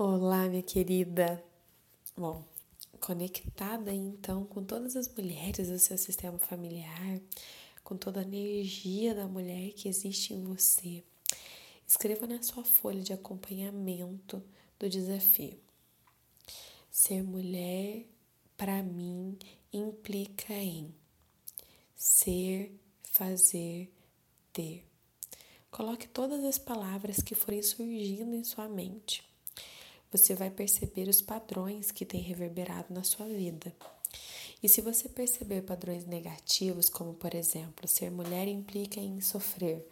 Olá, minha querida. Bom, conectada então com todas as mulheres do seu sistema familiar, com toda a energia da mulher que existe em você. Escreva na sua folha de acompanhamento do desafio. Ser mulher, para mim, implica em ser, fazer, ter. Coloque todas as palavras que forem surgindo em sua mente. Você vai perceber os padrões que têm reverberado na sua vida. E se você perceber padrões negativos, como por exemplo, ser mulher implica em sofrer,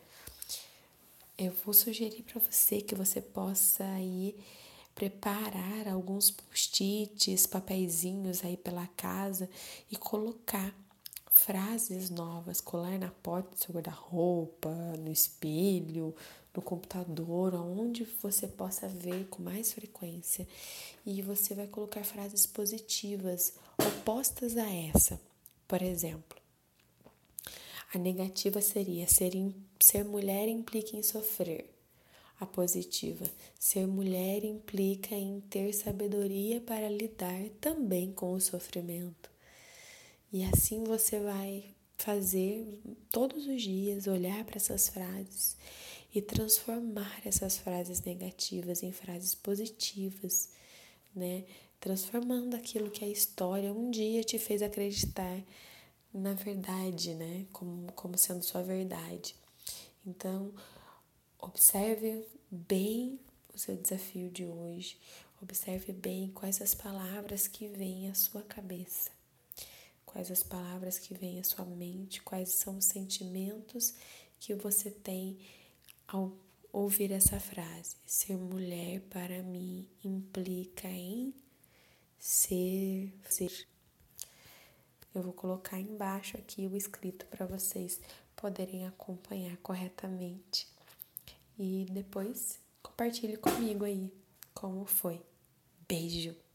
eu vou sugerir para você que você possa aí preparar alguns post-its, papeizinhos aí pela casa e colocar frases novas, colar na porta do seu guarda-roupa, no espelho, no computador, onde você possa ver com mais frequência. E você vai colocar frases positivas opostas a essa. Por exemplo, a negativa seria ser, ser mulher implica em sofrer. A positiva, ser mulher implica em ter sabedoria para lidar também com o sofrimento. E assim você vai fazer todos os dias, olhar para essas frases e transformar essas frases negativas em frases positivas, né? Transformando aquilo que a história um dia te fez acreditar na verdade, né? Como, como sendo sua verdade. Então, observe bem o seu desafio de hoje. Observe bem quais as palavras que vêm à sua cabeça quais as palavras que vêm à sua mente, quais são os sentimentos que você tem ao ouvir essa frase. Ser mulher para mim implica em ser, ser. Eu vou colocar embaixo aqui o escrito para vocês poderem acompanhar corretamente. E depois compartilhe comigo aí como foi. Beijo!